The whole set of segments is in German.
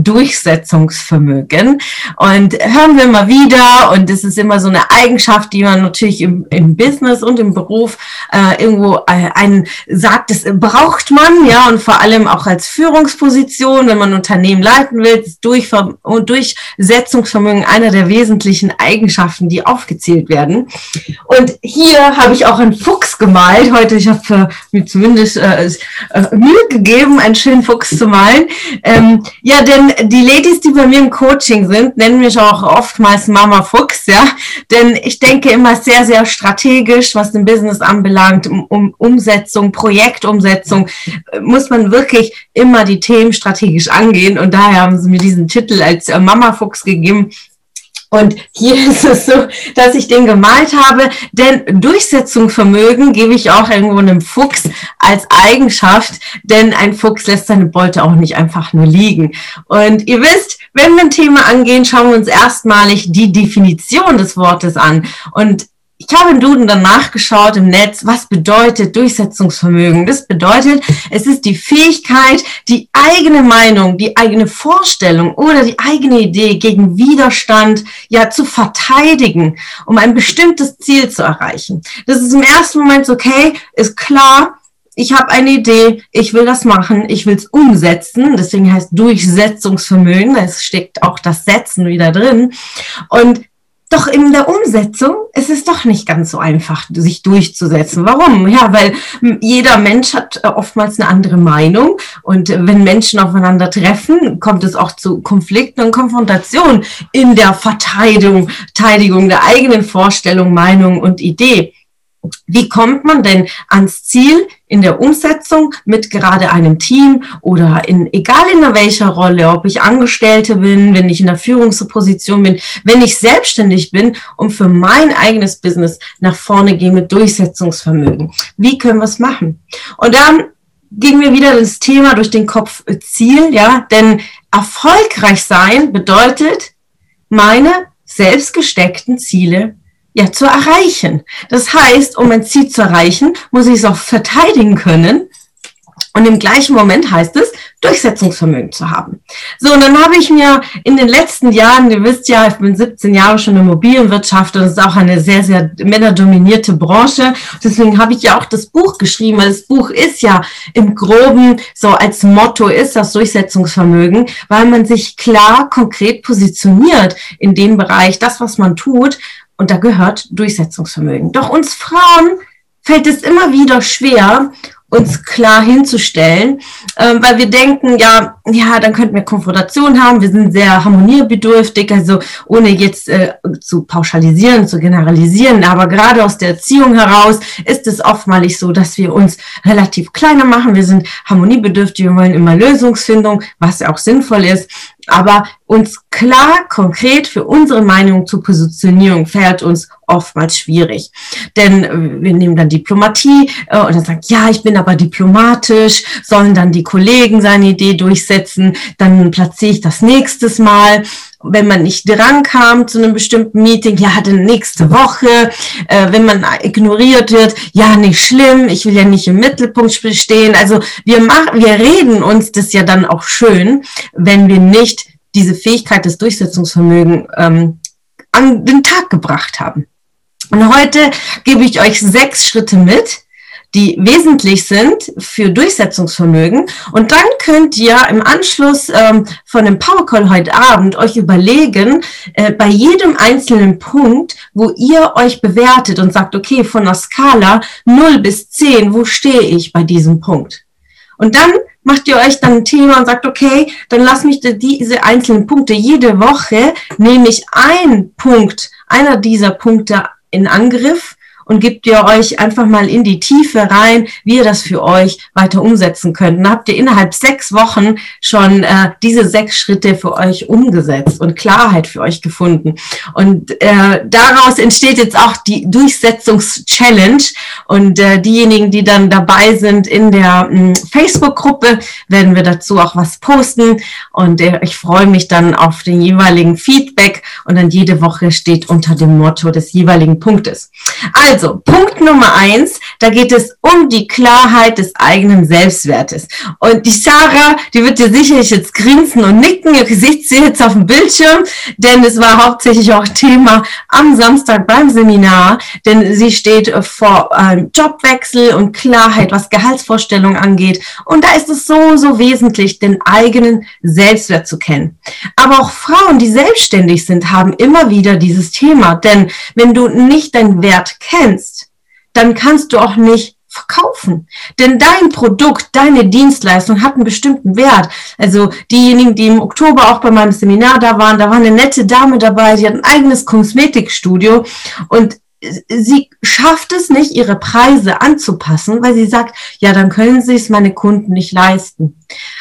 Durchsetzungsvermögen. Und hören wir mal wieder, und das ist immer so eine Eigenschaft, die man natürlich im, im Business und im Beruf äh, irgendwo äh, einen sagt, das braucht man, ja, und vor allem auch als Führungsposition, wenn man Unternehmen leiten will, ist Durch Durchsetzungsvermögen einer der wesentlichen Eigenschaften, die aufgezählt werden. Und hier habe ich auch einen Fuchs gemalt. Heute, ich habe äh, mir zumindest äh, äh, Mühe gegeben, einen schönen Fuchs zu malen. Ähm, ja, denn denn die Ladies, die bei mir im Coaching sind, nennen mich auch oftmals Mama Fuchs, ja. Denn ich denke immer sehr, sehr strategisch, was den Business anbelangt, um, um Umsetzung, Projektumsetzung, äh, muss man wirklich immer die Themen strategisch angehen. Und daher haben sie mir diesen Titel als äh, Mama Fuchs gegeben. Und hier ist es so, dass ich den gemalt habe, denn Durchsetzungsvermögen gebe ich auch irgendwo einem Fuchs als Eigenschaft, denn ein Fuchs lässt seine Beute auch nicht einfach nur liegen. Und ihr wisst, wenn wir ein Thema angehen, schauen wir uns erstmalig die Definition des Wortes an. Und ich habe im Duden dann nachgeschaut im Netz, was bedeutet Durchsetzungsvermögen. Das bedeutet, es ist die Fähigkeit, die eigene Meinung, die eigene Vorstellung oder die eigene Idee gegen Widerstand ja zu verteidigen, um ein bestimmtes Ziel zu erreichen. Das ist im ersten Moment okay, ist klar, ich habe eine Idee, ich will das machen, ich will es umsetzen. Deswegen heißt Durchsetzungsvermögen, da steckt auch das Setzen wieder drin. Und doch in der Umsetzung ist es doch nicht ganz so einfach, sich durchzusetzen. Warum? Ja, weil jeder Mensch hat äh, oftmals eine andere Meinung. Und wenn Menschen aufeinander treffen, kommt es auch zu Konflikten und Konfrontationen in der Verteidigung, Verteidigung der eigenen Vorstellung, Meinung und Idee. Wie kommt man denn ans Ziel in der Umsetzung mit gerade einem Team oder in, egal in welcher Rolle, ob ich Angestellte bin, wenn ich in der Führungsposition bin, wenn ich selbstständig bin und für mein eigenes Business nach vorne gehe mit Durchsetzungsvermögen? Wie können wir es machen? Und dann ging mir wieder das Thema durch den Kopf Ziel, ja, denn erfolgreich sein bedeutet, meine selbstgesteckten Ziele ja, zu erreichen. Das heißt, um ein Ziel zu erreichen, muss ich es auch verteidigen können. Und im gleichen Moment heißt es, Durchsetzungsvermögen zu haben. So, und dann habe ich mir in den letzten Jahren, ihr wisst ja, ich bin 17 Jahre schon in Immobilienwirtschaft und es ist auch eine sehr, sehr männerdominierte Branche. Deswegen habe ich ja auch das Buch geschrieben, weil das Buch ist ja im Groben so als Motto ist das Durchsetzungsvermögen, weil man sich klar, konkret positioniert in dem Bereich, das, was man tut und da gehört Durchsetzungsvermögen. Doch uns Frauen fällt es immer wieder schwer, uns klar hinzustellen, äh, weil wir denken, ja, ja, dann könnten wir Konfrontation haben. Wir sind sehr harmoniebedürftig, also ohne jetzt äh, zu pauschalisieren, zu generalisieren, aber gerade aus der Erziehung heraus ist es oftmalig so, dass wir uns relativ kleiner machen. Wir sind harmoniebedürftig, wir wollen immer Lösungsfindung, was auch sinnvoll ist. Aber uns klar, konkret für unsere Meinung zur Positionierung fällt uns oftmals schwierig. Denn äh, wir nehmen dann Diplomatie äh, und dann sagt, ja, ich bin aber diplomatisch, sollen dann die Kollegen seine Idee durchsetzen, dann platziere ich das nächstes Mal wenn man nicht dran kam zu einem bestimmten Meeting, ja, dann nächste Woche, äh, wenn man ignoriert wird, ja, nicht schlimm, ich will ja nicht im Mittelpunkt stehen. Also wir machen, wir reden uns das ja dann auch schön, wenn wir nicht diese Fähigkeit des Durchsetzungsvermögens ähm, an den Tag gebracht haben. Und heute gebe ich euch sechs Schritte mit, die wesentlich sind für Durchsetzungsvermögen. Und dann könnt ihr im Anschluss ähm, von dem Powercall heute Abend euch überlegen, äh, bei jedem einzelnen Punkt, wo ihr euch bewertet und sagt, okay, von der Skala 0 bis 10, wo stehe ich bei diesem Punkt? Und dann macht ihr euch dann ein Thema und sagt, okay, dann lass mich diese einzelnen Punkte jede Woche, nehme ich einen Punkt, einer dieser Punkte in Angriff und gebt ihr euch einfach mal in die Tiefe rein, wie ihr das für euch weiter umsetzen könnt. Dann habt ihr innerhalb sechs Wochen schon äh, diese sechs Schritte für euch umgesetzt und Klarheit für euch gefunden. Und äh, daraus entsteht jetzt auch die Durchsetzungs-Challenge. Und äh, diejenigen, die dann dabei sind in der hm, Facebook-Gruppe, werden wir dazu auch was posten. Und äh, ich freue mich dann auf den jeweiligen Feedback. Und dann jede Woche steht unter dem Motto des jeweiligen Punktes. Also, Punkt Nummer eins, da geht es um die Klarheit des eigenen Selbstwertes. Und die Sarah, die wird dir sicherlich jetzt grinsen und nicken. Ihr seht sie jetzt auf dem Bildschirm, denn es war hauptsächlich auch Thema am Samstag beim Seminar, denn sie steht vor einem Jobwechsel und Klarheit, was Gehaltsvorstellungen angeht. Und da ist es so, so wesentlich, den eigenen Selbstwert zu kennen. Aber auch Frauen, die selbstständig sind, haben immer wieder dieses Thema, denn wenn du nicht deinen Wert kennst, dann kannst du auch nicht verkaufen. Denn dein Produkt, deine Dienstleistung hat einen bestimmten Wert. Also diejenigen, die im Oktober auch bei meinem Seminar da waren, da war eine nette Dame dabei, die hat ein eigenes Kosmetikstudio und sie schafft es nicht, ihre Preise anzupassen, weil sie sagt, ja, dann können sie es meine Kunden nicht leisten.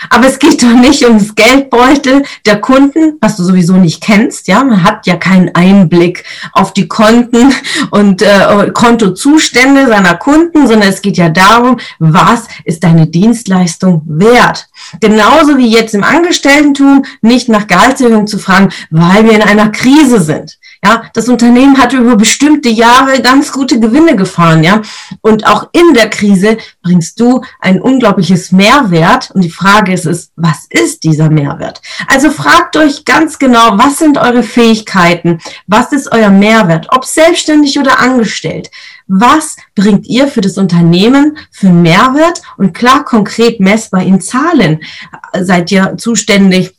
Aber es geht doch nicht ums Geldbeutel der Kunden, was du sowieso nicht kennst. Ja, man hat ja keinen Einblick auf die Konten und äh, Kontozustände seiner Kunden, sondern es geht ja darum, was ist deine Dienstleistung wert. Genauso wie jetzt im Angestelltentum nicht nach Gehaltserhöhung zu fragen, weil wir in einer Krise sind. Ja, das Unternehmen hat über bestimmte Jahre ganz gute Gewinne gefahren, ja. Und auch in der Krise bringst du ein unglaubliches Mehrwert. Und die Frage ist, ist, was ist dieser Mehrwert? Also fragt euch ganz genau, was sind eure Fähigkeiten? Was ist euer Mehrwert? Ob selbstständig oder angestellt? Was bringt ihr für das Unternehmen für Mehrwert? Und klar, konkret messbar in Zahlen. Seid ihr zuständig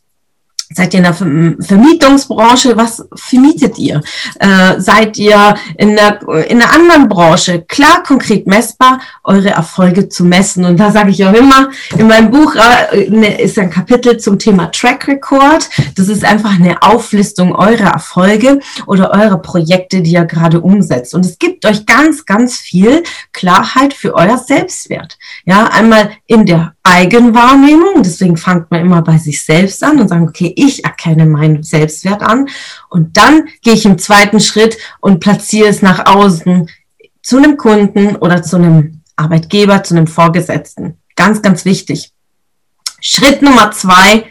Seid ihr in der Vermietungsbranche? Was vermietet ihr? Äh, seid ihr in einer, in einer anderen Branche? Klar, konkret messbar, eure Erfolge zu messen. Und da sage ich auch immer, in meinem Buch äh, ne, ist ein Kapitel zum Thema Track Record. Das ist einfach eine Auflistung eurer Erfolge oder eure Projekte, die ihr gerade umsetzt. Und es gibt euch ganz, ganz viel Klarheit für euer Selbstwert. Ja, einmal in der Eigenwahrnehmung. Deswegen fangt man immer bei sich selbst an und sagt, okay, ich erkenne meinen Selbstwert an. Und dann gehe ich im zweiten Schritt und platziere es nach außen zu einem Kunden oder zu einem Arbeitgeber, zu einem Vorgesetzten. Ganz, ganz wichtig. Schritt Nummer zwei,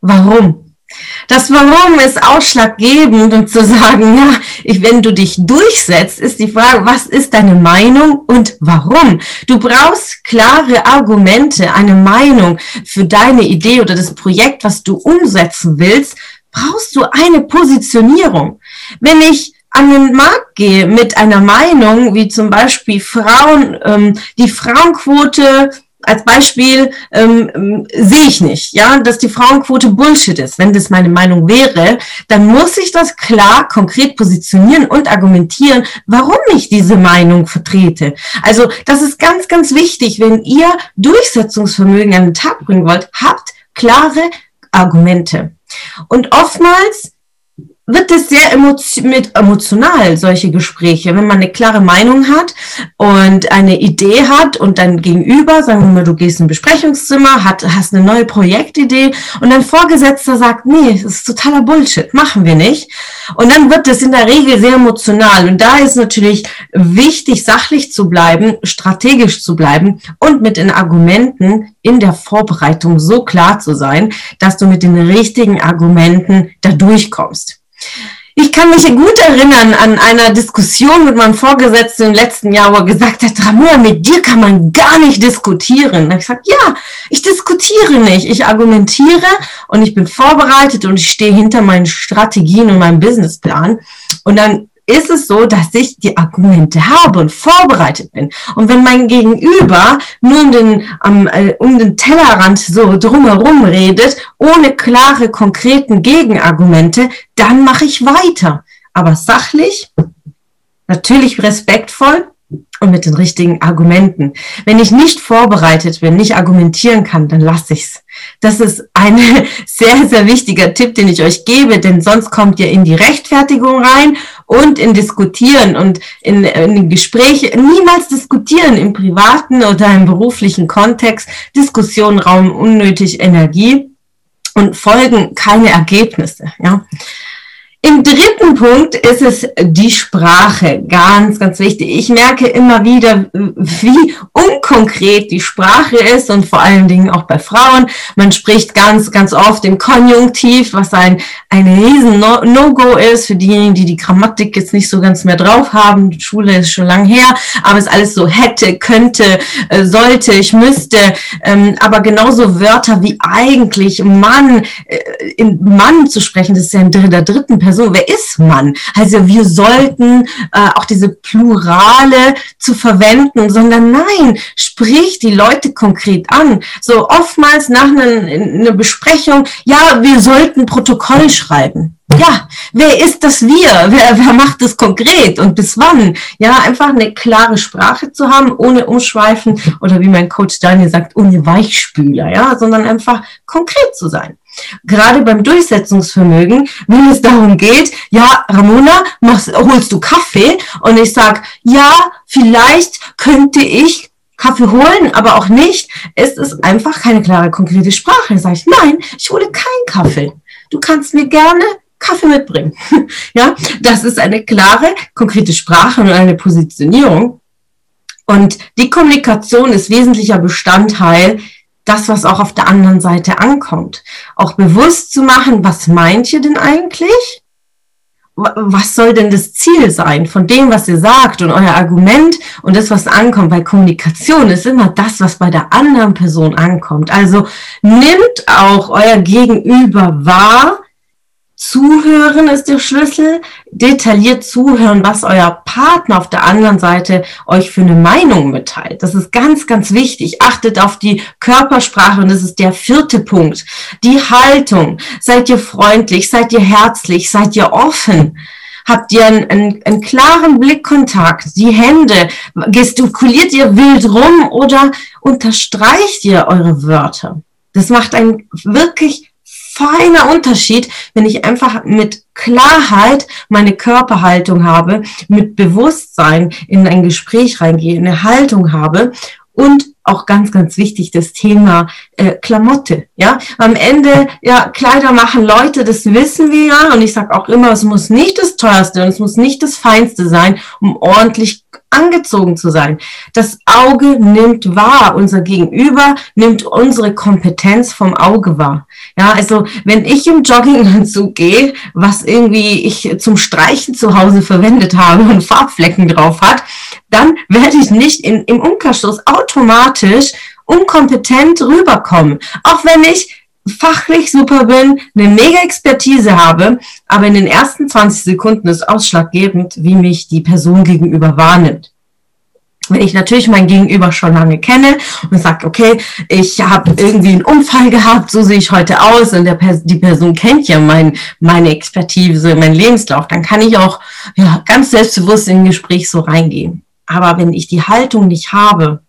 warum? Das Warum ist ausschlaggebend und zu sagen, ja, ich, wenn du dich durchsetzt, ist die Frage, was ist deine Meinung und warum? Du brauchst klare Argumente, eine Meinung für deine Idee oder das Projekt, was du umsetzen willst, brauchst du eine Positionierung. Wenn ich an den Markt gehe mit einer Meinung, wie zum Beispiel Frauen, ähm, die Frauenquote als Beispiel ähm, sehe ich nicht, ja, dass die Frauenquote Bullshit ist. Wenn das meine Meinung wäre, dann muss ich das klar, konkret positionieren und argumentieren, warum ich diese Meinung vertrete. Also das ist ganz, ganz wichtig. Wenn ihr Durchsetzungsvermögen an den Tag bringen wollt, habt klare Argumente. Und oftmals wird es sehr emotion mit emotional, solche Gespräche. Wenn man eine klare Meinung hat und eine Idee hat und dann gegenüber, sagen wir mal, du gehst in ein Besprechungszimmer, hat, hast eine neue Projektidee und dein Vorgesetzter sagt, nee, das ist totaler Bullshit, machen wir nicht. Und dann wird es in der Regel sehr emotional. Und da ist natürlich wichtig, sachlich zu bleiben, strategisch zu bleiben und mit den Argumenten in der Vorbereitung so klar zu sein, dass du mit den richtigen Argumenten da durchkommst. Ich kann mich gut erinnern an einer Diskussion mit meinem Vorgesetzten im letzten Jahr, wo er gesagt hat, Ramona, mit dir kann man gar nicht diskutieren. Da habe ich gesagt, ja, ich diskutiere nicht. Ich argumentiere und ich bin vorbereitet und ich stehe hinter meinen Strategien und meinem Businessplan. Und dann ist es so, dass ich die Argumente habe und vorbereitet bin. Und wenn mein Gegenüber nur um den, um, um den Tellerrand so drumherum redet, ohne klare, konkreten Gegenargumente, dann mache ich weiter. Aber sachlich, natürlich respektvoll und mit den richtigen Argumenten. Wenn ich nicht vorbereitet bin, nicht argumentieren kann, dann lasse ich's. Das ist ein sehr, sehr wichtiger Tipp, den ich euch gebe, denn sonst kommt ihr in die Rechtfertigung rein und in Diskutieren und in, in Gespräche. Niemals diskutieren im privaten oder im beruflichen Kontext. Diskussionen rauben unnötig Energie und folgen keine Ergebnisse. Ja. Im dritten Punkt ist es die Sprache. Ganz, ganz wichtig. Ich merke immer wieder, wie unkonkret die Sprache ist und vor allen Dingen auch bei Frauen. Man spricht ganz, ganz oft im Konjunktiv, was ein, ein riesen No-Go ist für diejenigen, die die Grammatik jetzt nicht so ganz mehr drauf haben. Die Schule ist schon lang her, aber es ist alles so hätte, könnte, äh, sollte, ich müsste. Ähm, aber genauso Wörter wie eigentlich Mann, äh, in Mann zu sprechen, das ist ja in der dritten Person Person, wer ist Mann? Also wir sollten äh, auch diese Plurale zu verwenden, sondern nein, sprich die Leute konkret an. So oftmals nach einer, einer Besprechung, ja, wir sollten Protokoll schreiben. Ja, wer ist das wir? Wer, wer macht das konkret und bis wann? Ja, einfach eine klare Sprache zu haben, ohne Umschweifen oder wie mein Coach Daniel sagt, ohne Weichspüler, ja, sondern einfach konkret zu sein. Gerade beim Durchsetzungsvermögen, wenn es darum geht, ja, Ramona, machst, holst du Kaffee? Und ich sag, ja, vielleicht könnte ich Kaffee holen, aber auch nicht. Es ist einfach keine klare, konkrete Sprache. Dann sage ich, nein, ich hole keinen Kaffee. Du kannst mir gerne Kaffee mitbringen. ja, das ist eine klare, konkrete Sprache und eine Positionierung. Und die Kommunikation ist wesentlicher Bestandteil das, was auch auf der anderen Seite ankommt. Auch bewusst zu machen, was meint ihr denn eigentlich? Was soll denn das Ziel sein von dem, was ihr sagt und euer Argument und das, was ankommt? Weil Kommunikation ist immer das, was bei der anderen Person ankommt. Also nimmt auch euer Gegenüber wahr, Zuhören ist der Schlüssel. Detailliert zuhören, was euer Partner auf der anderen Seite euch für eine Meinung mitteilt. Das ist ganz, ganz wichtig. Achtet auf die Körpersprache und das ist der vierte Punkt. Die Haltung. Seid ihr freundlich? Seid ihr herzlich? Seid ihr offen? Habt ihr einen, einen, einen klaren Blickkontakt? Die Hände? Gestikuliert ihr wild rum oder unterstreicht ihr eure Wörter? Das macht einen wirklich feiner Unterschied, wenn ich einfach mit Klarheit meine Körperhaltung habe, mit Bewusstsein in ein Gespräch reingehe, eine Haltung habe und auch ganz, ganz wichtig, das Thema äh, Klamotte. Ja, am Ende, ja, Kleider machen Leute, das wissen wir ja. Und ich sage auch immer, es muss nicht das teuerste und es muss nicht das feinste sein, um ordentlich angezogen zu sein. Das Auge nimmt wahr, unser Gegenüber nimmt unsere Kompetenz vom Auge wahr. Ja, also wenn ich im Jogginganzug gehe, was irgendwie ich zum Streichen zu Hause verwendet habe und Farbflecken drauf hat, dann werde ich nicht in, im Umkehrschluss automatisch unkompetent rüberkommen. Auch wenn ich fachlich super bin, eine mega Expertise habe, aber in den ersten 20 Sekunden ist ausschlaggebend, wie mich die Person gegenüber wahrnimmt. Wenn ich natürlich mein Gegenüber schon lange kenne und sage, okay, ich habe irgendwie einen Unfall gehabt, so sehe ich heute aus und der, die Person kennt ja mein, meine Expertise, mein Lebenslauf, dann kann ich auch ja, ganz selbstbewusst in ein Gespräch so reingehen. Aber wenn ich die Haltung nicht habe,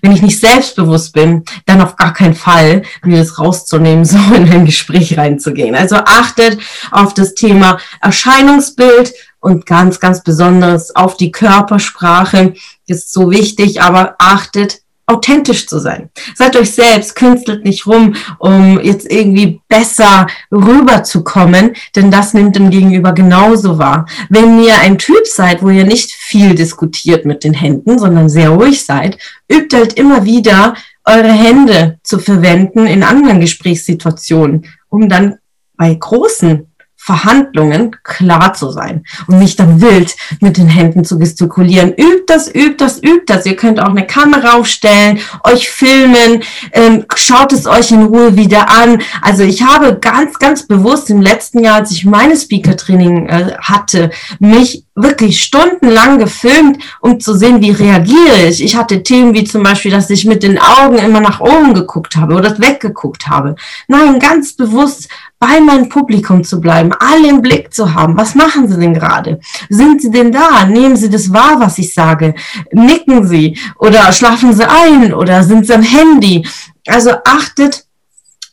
wenn ich nicht selbstbewusst bin, dann auf gar keinen Fall, mir das rauszunehmen, so in ein Gespräch reinzugehen. Also achtet auf das Thema Erscheinungsbild und ganz, ganz besonders auf die Körpersprache. Ist so wichtig, aber achtet authentisch zu sein. Seid euch selbst, künstelt nicht rum, um jetzt irgendwie besser rüberzukommen, denn das nimmt dem Gegenüber genauso wahr. Wenn ihr ein Typ seid, wo ihr nicht viel diskutiert mit den Händen, sondern sehr ruhig seid, übt halt immer wieder eure Hände zu verwenden in anderen Gesprächssituationen, um dann bei großen Verhandlungen klar zu sein und nicht dann wild mit den Händen zu gestikulieren. Übt das, übt das, übt das. Ihr könnt auch eine Kamera aufstellen, euch filmen, ähm, schaut es euch in Ruhe wieder an. Also ich habe ganz, ganz bewusst im letzten Jahr, als ich meine Speaker-Training äh, hatte, mich wirklich stundenlang gefilmt, um zu sehen, wie reagiere ich. Ich hatte Themen wie zum Beispiel, dass ich mit den Augen immer nach oben geguckt habe oder weggeguckt habe. Nein, ganz bewusst bei meinem Publikum zu bleiben, alle im Blick zu haben. Was machen Sie denn gerade? Sind Sie denn da? Nehmen Sie das wahr, was ich sage? Nicken Sie oder schlafen Sie ein oder sind Sie am Handy? Also achtet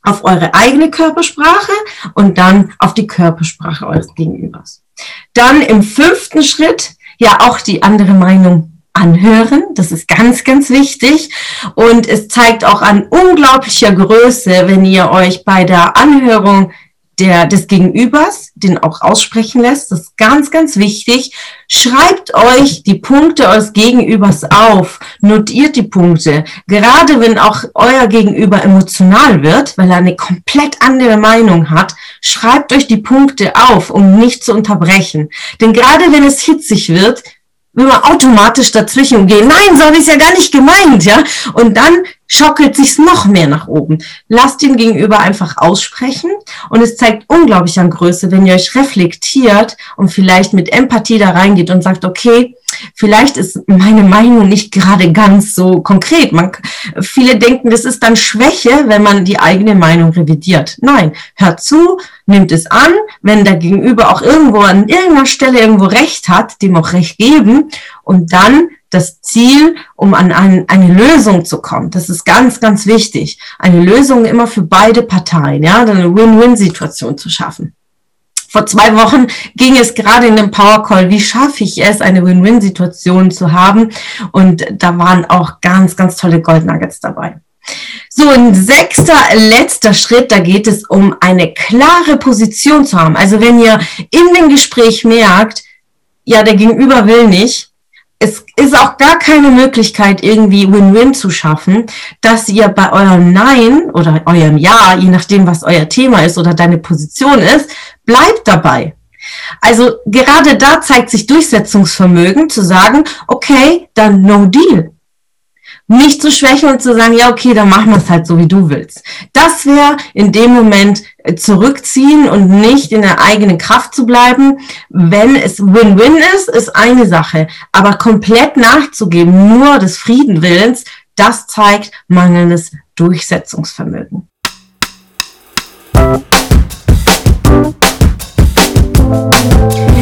auf eure eigene Körpersprache und dann auf die Körpersprache eures Gegenübers. Dann im fünften Schritt ja auch die andere Meinung anhören. Das ist ganz, ganz wichtig. Und es zeigt auch an unglaublicher Größe, wenn ihr euch bei der Anhörung der, des Gegenübers, den auch aussprechen lässt. Das ist ganz, ganz wichtig. Schreibt euch die Punkte eures Gegenübers auf. Notiert die Punkte. Gerade wenn auch euer Gegenüber emotional wird, weil er eine komplett andere Meinung hat, schreibt euch die Punkte auf, um nicht zu unterbrechen. Denn gerade wenn es hitzig wird, man automatisch dazwischen gehen. Nein, so habe ich es ja gar nicht gemeint, ja. Und dann schockelt sich's noch mehr nach oben. Lasst ihn gegenüber einfach aussprechen und es zeigt unglaublich an Größe, wenn ihr euch reflektiert und vielleicht mit Empathie da reingeht und sagt, okay, vielleicht ist meine Meinung nicht gerade ganz so konkret. Man, viele denken, das ist dann Schwäche, wenn man die eigene Meinung revidiert. Nein, hört zu, nimmt es an, wenn der Gegenüber auch irgendwo an irgendeiner Stelle irgendwo Recht hat, dem auch Recht geben und dann das Ziel, um an ein, eine Lösung zu kommen. Das ist ganz, ganz wichtig. Eine Lösung immer für beide Parteien, ja, eine Win-Win-Situation zu schaffen. Vor zwei Wochen ging es gerade in dem Power Call, wie schaffe ich es, eine Win-Win-Situation zu haben? Und da waren auch ganz, ganz tolle Gold Nuggets dabei. So, ein sechster, letzter Schritt, da geht es um eine klare Position zu haben. Also wenn ihr in dem Gespräch merkt, ja, der Gegenüber will nicht, es ist auch gar keine Möglichkeit, irgendwie Win-Win zu schaffen, dass ihr bei eurem Nein oder eurem Ja, je nachdem, was euer Thema ist oder deine Position ist, bleibt dabei. Also gerade da zeigt sich Durchsetzungsvermögen zu sagen, okay, dann no deal nicht zu schwächen und zu sagen, ja, okay, dann machen wir es halt so, wie du willst. Das wäre in dem Moment äh, zurückziehen und nicht in der eigenen Kraft zu bleiben. Wenn es Win-Win ist, ist eine Sache. Aber komplett nachzugeben, nur des Friedenwillens, das zeigt mangelndes Durchsetzungsvermögen.